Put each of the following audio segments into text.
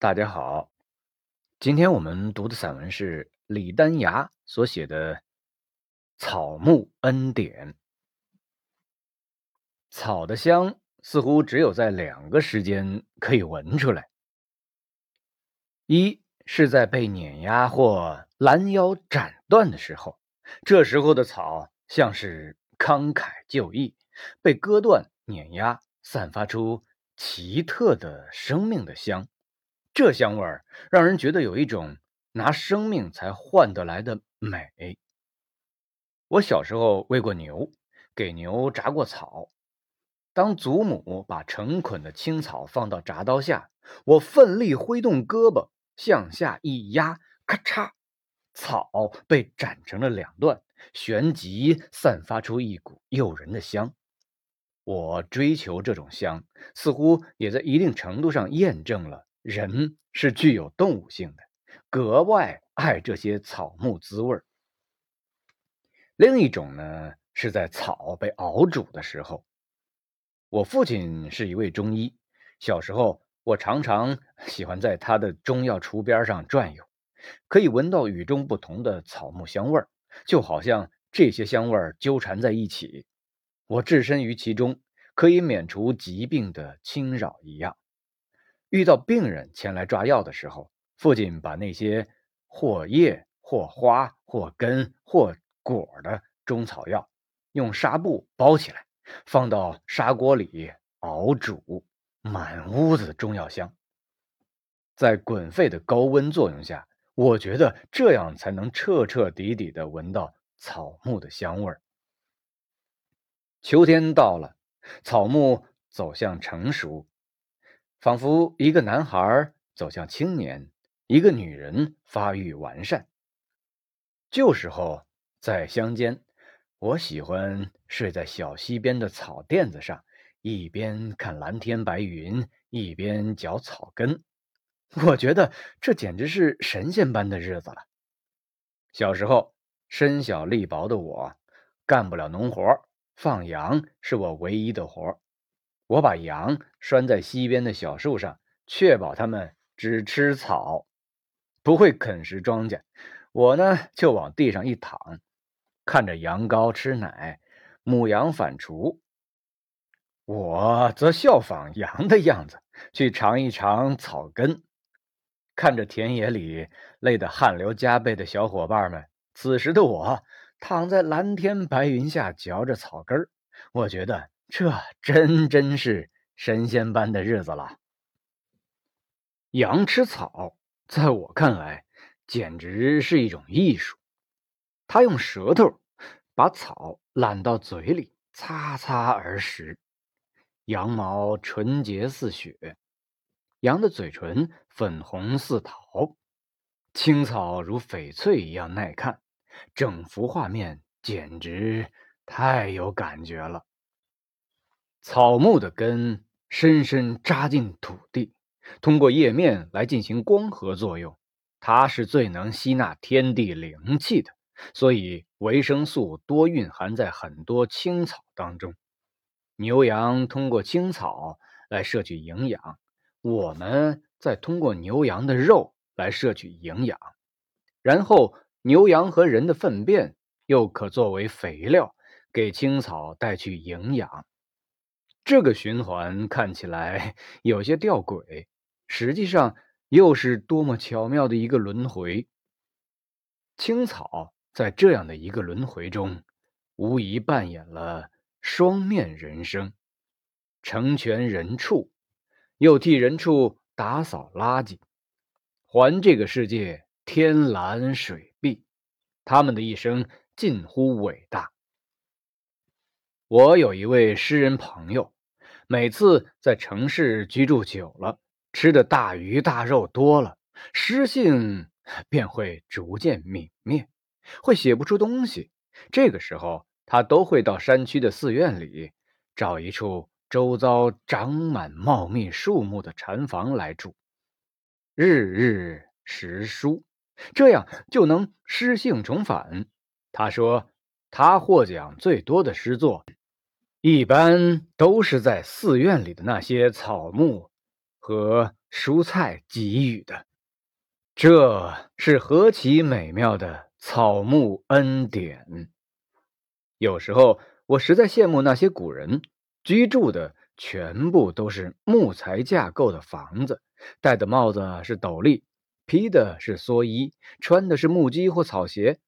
大家好，今天我们读的散文是李丹崖所写的《草木恩典》。草的香似乎只有在两个时间可以闻出来：一是在被碾压或拦腰斩断的时候，这时候的草像是慷慨就义，被割断、碾压，散发出奇特的生命的香。这香味儿让人觉得有一种拿生命才换得来的美。我小时候喂过牛，给牛铡过草。当祖母把成捆的青草放到铡刀下，我奋力挥动胳膊向下一压，咔嚓，草被斩成了两段，旋即散发出一股诱人的香。我追求这种香，似乎也在一定程度上验证了。人是具有动物性的，格外爱这些草木滋味另一种呢，是在草被熬煮的时候。我父亲是一位中医，小时候我常常 喜欢在他的中药橱边上转悠，可以闻到与众不同的草木香味就好像这些香味纠缠在一起，我置身于其中，可以免除疾病的侵扰一样。遇到病人前来抓药的时候，父亲把那些或叶、或花、或根、或果的中草药用纱布包起来，放到砂锅里熬煮，满屋子中药香。在滚沸的高温作用下，我觉得这样才能彻彻底底的闻到草木的香味儿。秋天到了，草木走向成熟。仿佛一个男孩走向青年，一个女人发育完善。旧时候在乡间，我喜欢睡在小溪边的草垫子上，一边看蓝天白云，一边嚼草根。我觉得这简直是神仙般的日子了。小时候身小力薄的我，干不了农活，放羊是我唯一的活。我把羊拴在溪边的小树上，确保它们只吃草，不会啃食庄稼。我呢，就往地上一躺，看着羊羔吃奶，母羊反刍。我则效仿羊的样子，去尝一尝草根。看着田野里累得汗流浃背的小伙伴们，此时的我躺在蓝天白云下嚼着草根儿，我觉得。这真真是神仙般的日子了。羊吃草，在我看来，简直是一种艺术。它用舌头把草揽到嘴里，擦擦而食。羊毛纯洁似雪，羊的嘴唇粉红似桃，青草如翡翠一样耐看。整幅画面简直太有感觉了。草木的根深深扎进土地，通过叶面来进行光合作用。它是最能吸纳天地灵气的，所以维生素多蕴含在很多青草当中。牛羊通过青草来摄取营养，我们再通过牛羊的肉来摄取营养，然后牛羊和人的粪便又可作为肥料，给青草带去营养。这个循环看起来 有些吊诡，实际上又是多么巧妙的一个轮回。青草在这样的一个轮回中，无疑扮演了双面人生：成全人畜，又替人畜打扫垃圾，还这个世界天蓝水碧。他们的一生近乎伟大。我有一位诗人朋友。每次在城市居住久了，吃的大鱼大肉多了，诗性便会逐渐泯灭，会写不出东西。这个时候，他都会到山区的寺院里，找一处周遭长满茂密树木的禅房来住，日日识书，这样就能诗性重返。他说，他获奖最多的诗作。一般都是在寺院里的那些草木和蔬菜给予的。这是何其美妙的草木恩典！有时候我实在羡慕那些古人，居住的全部都是木材架构的房子，戴的帽子是斗笠，披的是蓑衣，穿的是木屐或草鞋。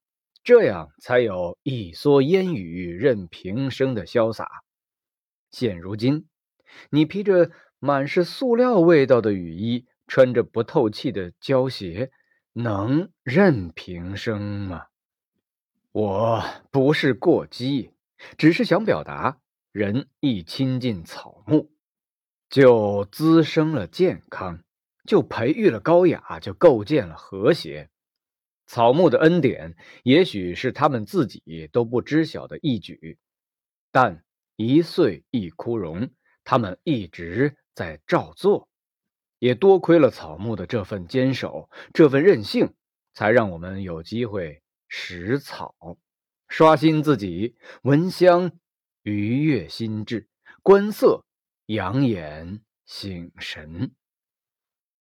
这样才有一蓑烟雨任平生的潇洒。现如今，你披着满是塑料味道的雨衣，穿着不透气的胶鞋，能任平生吗？我不是过激，只是想表达：人一亲近草木，就滋生了健康，就培育了高雅，就构建了和谐。草木的恩典，也许是他们自己都不知晓的一举，但一岁一枯荣，他们一直在照做。也多亏了草木的这份坚守，这份韧性，才让我们有机会食草，刷新自己，闻香愉悦心智，观色养眼醒神。